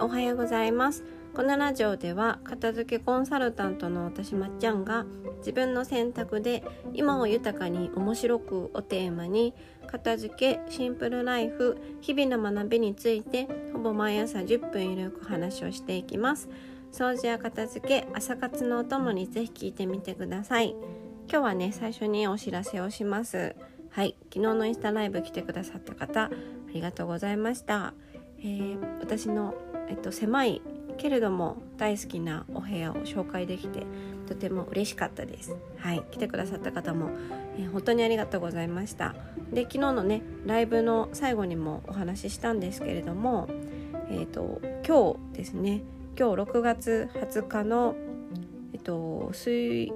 おはようございます。このラジオでは片付けコンサルタントの私まっちゃんが自分の選択で今を豊かに面白くをテーマに片付けシンプルライフ日々の学びについてほぼ毎朝10分ゆるく話をしていきます。掃除や片付け朝活のお供にぜひ聞いてみてください。今日はね最初にお知らせをします。はい。昨日のインスタライブ来てくださった方ありがとうございました、えー、私のえっと狭いけれども大好きなお部屋を紹介できてとても嬉しかったです。はい。来てくださった方も、えー、本当にありがとうございました。で昨日のねライブの最後にもお話ししたんですけれどもえっ、ー、と今日ですね。今日6月20日のえっ、ー、と水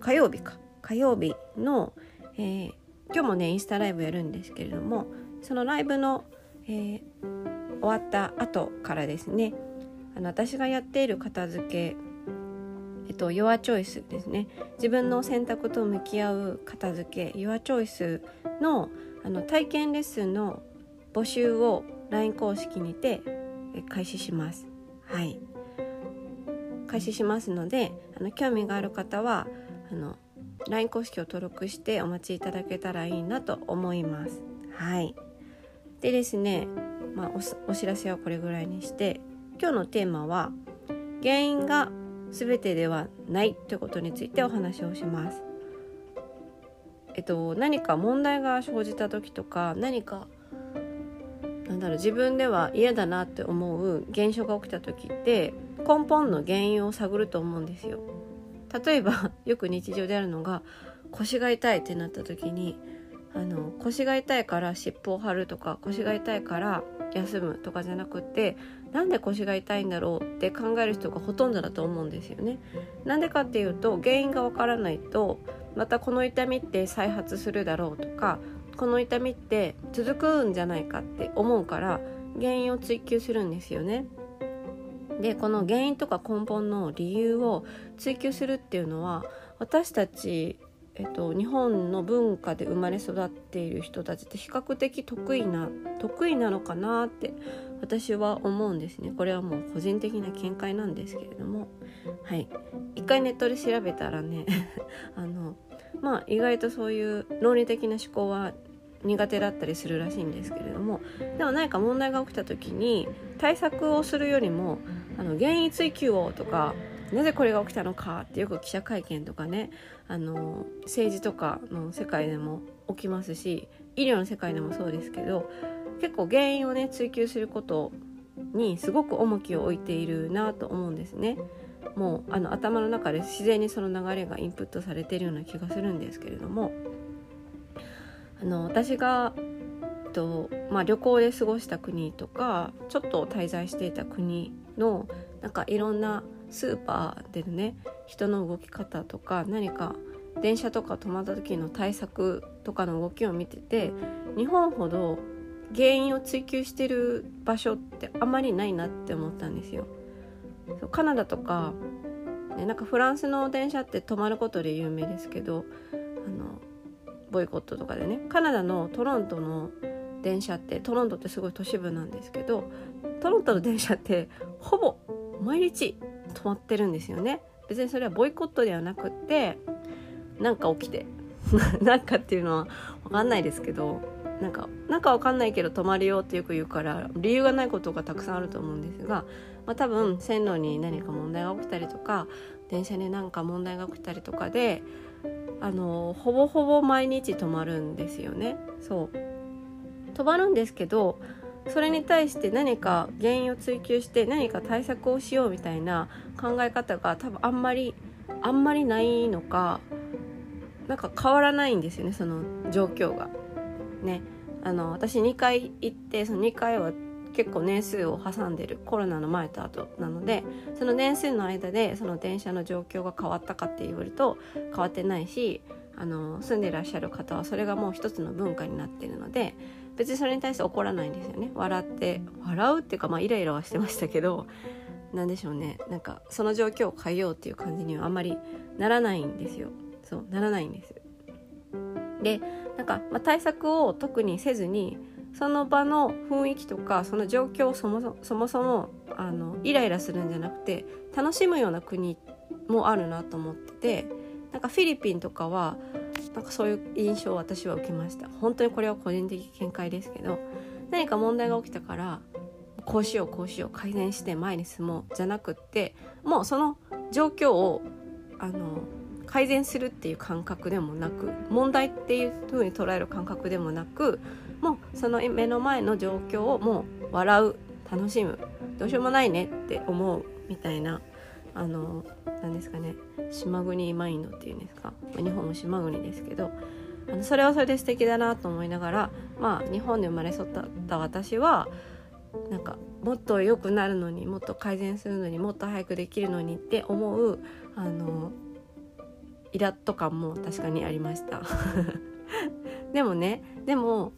火曜日か。火曜日の、えー、今日もねインスタライブやるんですけれどもそのライブの、えー、終わった後からですねあの私がやっている片付けえっと、Your Choice ですね自分の選択と向き合う片付け Your Choice のあの体験レッスンの募集を LINE 公式にて開始します。はい開始しますのであの興味がある方はあの LINE 公式を登録してお待ちいただけたらいいなと思います。はいでですねまあ、お知らせはこれぐらいにして今日のテーマは原因が全てではないということについてお話をします。えっと、何か問題が生じた時とか何かなんだろう自分では嫌だなって思う現象が起きた時って根本の原因を探ると思うんですよ。例えばよく日常であるのが腰が痛いってなった時にあの腰が痛いから尻尾を張るとか腰が痛いから休むとかじゃなくってなんで腰が痛いんだろうって考える人がほとんどだと思うんですよね。なんでかっていうと原因がわからないとまたこの痛みって再発するだろうとかこの痛みって続くんじゃないかって思うから原因を追求するんですよね。でこの原因とか根本の理由を追求するっていうのは私たちえっと、日本の文化で生まれ育っている人たちって比較的得意な得意なのかなって私は思うんですね。これはもう個人的な見解なんですけれども。はい。一回ネットで調べたらね あのまあ意外とそういう論理的な思考は苦手だったりするらしいんですけれども。でも何か問題が起きた時に対策をするよりもあの原因追及をとかなぜこれが起きたのかってよく記者会見とかねあの政治とかの世界でも起きますし医療の世界でもそうですけど結構原因をね追求することにすごく重きを置いているなと思うんですね。もうあの頭の中で自然にその流れがインプットされているような気がするんですけれどもあの私がと、まあ、旅行で過ごした国とかちょっと滞在していた国のなんかいろんなスーパーでね人の動き方とか何か電車とか止まった時の対策とかの動きを見てて日本ほど原因を追求してる場所ってあまりないなって思ったんですよ。カナダとか、ね、なんかフランスの電車って止まることで有名ですけどあのボイコットとかでねカナダのトロントの電車ってトロントってすごい都市部なんですけどトロントの電車ってほぼ毎日止まってるんですよね。別にそれはボイコットではなくってなんか起きて。なんかっていうのは分かんないですけどなんかなんか分かんないけど止まるよってよく言うから理由がないことがたくさんあると思うんですが、まあ、多分線路に何か問題が起きたりとか電車に何か問題が起きたりとかであのほぼほぼ毎日止まるんですよね。そう。止まるんですけどそれに対して何か原因を追求して何か対策をしようみたいな考え方が多分あんまりあんまりないのかなんか変わらないんですよねその状況が。ねあの私2回行ってその2回は結構年数を挟んでるコロナの前と後なのでその年数の間でその電車の状況が変わったかって言われると変わってないしあの住んでいらっしゃる方はそれがもう一つの文化になってるので別にそれに対して怒らないんですよね。笑って笑うっていうかまあイライラはしてましたけど何でしょうね。なんかその状況を変えようっていう感じにはあんまりならないんですよ。そうならないんですでなんか、まあ、対策を特にせずにその場の雰囲気とかその状況をそもそもそもあのイライラするんじゃなくて楽しむような国もあるなと思っててなんかフィリピンとかはなんかそういう印象を私は受けました。本当にこれは個人的見解ですけど何か問題が起きたからこうしようこうしよう改善して前に進もうじゃなくってもうその状況をあの改善するっていう感覚でもなく問題っていう風に捉える感覚でもなくもうその目の前の状況をもう笑う楽しむ。どうしようもないねって思うみたいなあの何ですかね島国マインドっていうんですか。日本も島国ですけどあのそれはそれで素敵だなと思いながらまあ日本で生まれ育った私はなんかもっと良くなるのにもっと改善するのにもっと早くできるのにって思うあのイラッと感も確かにありました。でもねでも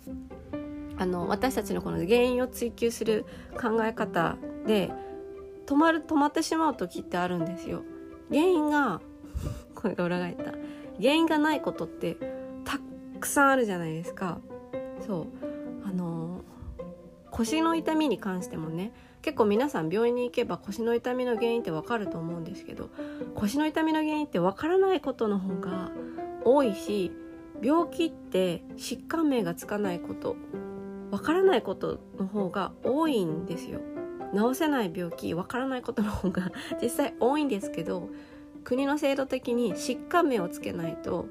あの私たちのこの原因を追求する考え方で止まる止まってしまう時ってあるんですよ。原因が これが裏返った原因がないことってたくさんあるじゃないですか。そうあの腰の痛みに関してもね結構皆さん病院に行けば腰の痛みの原因ってわかると思うんですけど腰の痛みの原因ってわからないことの方が多いし病気って疾患名がつかないことわからないことの方が多いんですよ治せない病気わからないことの方が 実際多いんですけど国の制度的に疾患名をつけないと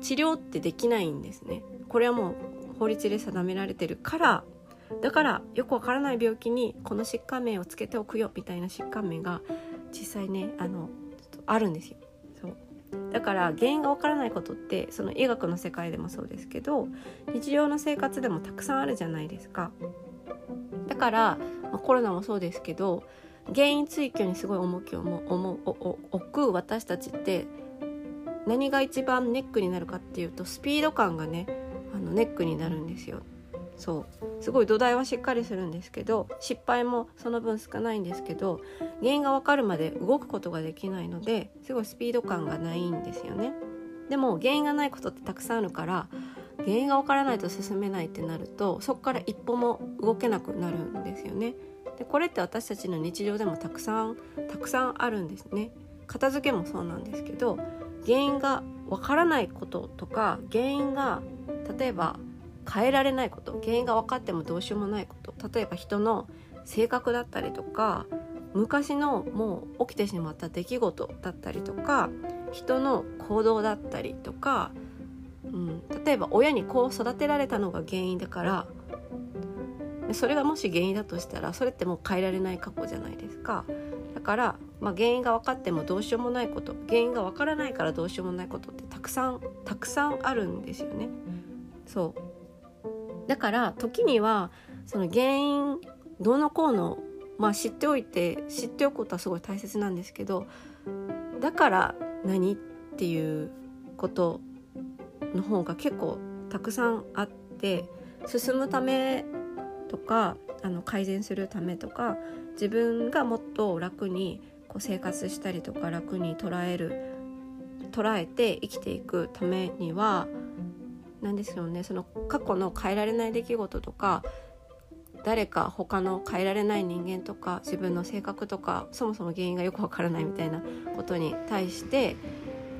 治療ってできないんですね。これはもう法律で定められてるからだからよくわからない病気にこの疾患名をつけておくよみたいな疾患名が実際ねあのあるんですよ。そう。だから原因がわからないことってその医学の世界でもそうですけど日常の生活でもたくさんあるじゃないですか。だから、まあ、コロナもそうですけど原因追求にすごい重きを置く私たちって何が一番ネックになるかっていうとスピード感がねあのネックになるんですよ。そう。すごい土台はしっかりするんですけど失敗もその分少ないんですけど原因が分かるまで動くことができないのですごいスピード感がないんですよね。でも原因がないことってたくさんあるから原因が分からないと進めないってなるとそこから一歩も動けなくなるんですよね。でこれって私たちの日常でもたくさんたくさんあるんですね。片付けもそうなんですけど原因が分からないこととか原因が例えば変えられないこと原因が分かってもどうしようもないこと例えば人の性格だったりとか昔のもう起きてしまった出来事だったりとか人の行動だったりとか、例えば親にこう育てられたのが原因だからそれがもし原因だとしたらそれってもう変えられない過去じゃないですか。だから、まあ、原因が分かってもどうしようもないこと原因が分からないからどうしようもないことってたくさんたくさんあるんですよね。そう。だから時にはその原因どうのこうの、まあ、知っておいて知っておくことはすごい大切なんですけどだから何っていうことの方が結構たくさんあって進むためとかあの改善するためとか自分がもっと楽にこう生活したりとか楽に捉える捉えて生きていくためにはなんですよね。その過去の変えられない出来事とか誰か他の変えられない人間とか自分の性格とかそもそも原因がよくわからないみたいなことに対して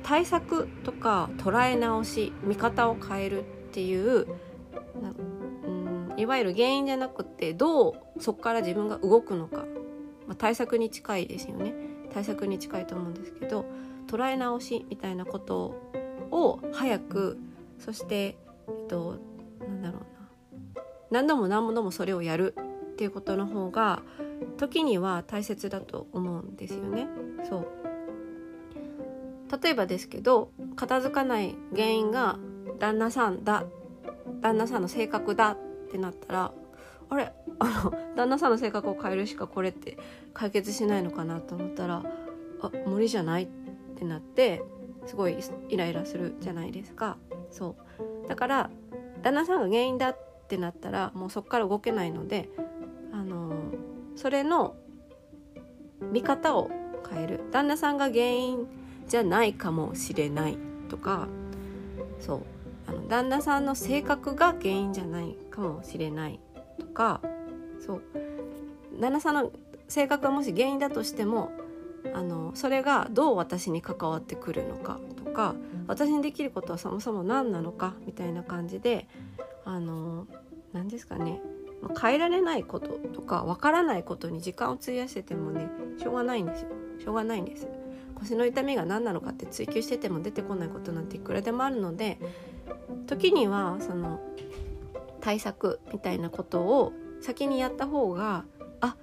対策とか捉え直し見方を変えるっていうういわゆる原因じゃなくてどうそこから自分が動くのか、まあ、対策に近いですよね。対策に近いと思うんですけど捉え直しみたいなことを早くそして、えっと、なんだろうな。何度も何度もそれをやるっていうことの方が時には大切だと思うんですよね。そう。例えばですけど片付かない原因が旦那さんだ旦那さんの性格だってなったらあれ？あの旦那さんの性格を変えるしかこれって解決しないのかなと思ったらあ無理じゃないってなってすごいイライラするじゃないですか。そう。だから旦那さんが原因だってなったらもうそこから動けないのであのそれの見方を変える。旦那さんが原因じゃないかもしれないとかそうあの旦那さんの性格が原因じゃないかもしれないとかそう旦那さんの性格がもし原因だとしてもあのそれがどう私に関わってくるのかとか私にできることはそもそも何なのかみたいな感じであの何ですかね変えられないこととかわからないことに時間を費やしててもねしょうがないんですよ。しょうがないんです。腰の痛みが何なのかって追求してても出てこないことなんていくらでもあるので時にはその対策みたいなことを先にやった方があ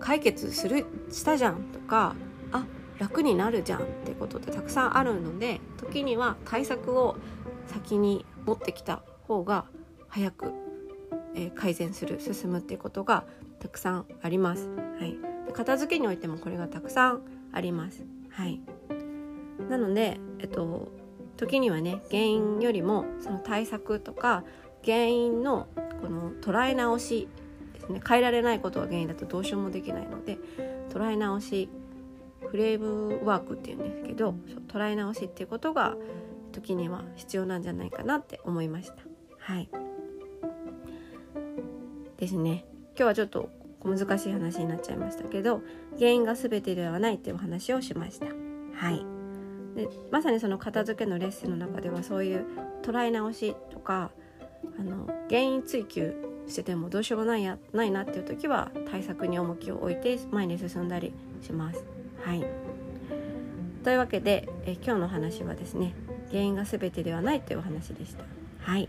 解決するしたじゃんとかあ楽になるじゃんってことってたくさんあるので時には対策を先に持ってきた方が早くえー、改善する進むっていうことがたくさんあります。はい、で片付けにおいてもこれがたくさんあります。はい、なので、えっと、時にはね原因よりもその対策とか原因のこの捉え直しですね変えられないことが原因だとどうしようもできないので捉え直しフレームワークっていうんですけど捉え直しっていうことが時には必要なんじゃないかなって思いました。はいですね今日はちょっと難しい話になっちゃいましたけど原因が全てではないっていう話をしました。はい。でまさにその片付けのレッスンの中ではそういう捉え直しとかあの原因追求しててもどうしようもないやないなっていう時は対策に重きを置いて前に進んだりします。はい。というわけでえ今日の話はですね原因が全てではないというお話でした。はい。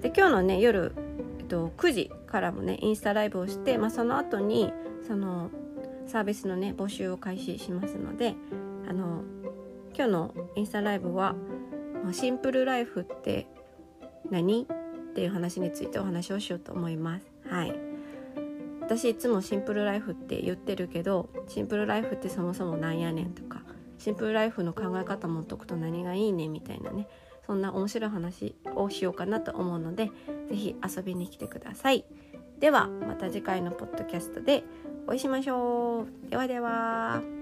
で今日のね夜えっと、9時からもねインスタライブをして、まあ、その後にそのサービスのね募集を開始しますのであの今日のインスタライブは「シンプルライフって何?」っていう話についてお話をしようと思います。はい私いつもシンプルライフって言ってるけどシンプルライフってそもそもなんやねんとかシンプルライフの考え方持っとくと何がいいねみたいなねそんな面白い話をしようかなと思うので是非遊びに来てくださいではまた次回のポッドキャストでお会いしましょう。ではでは。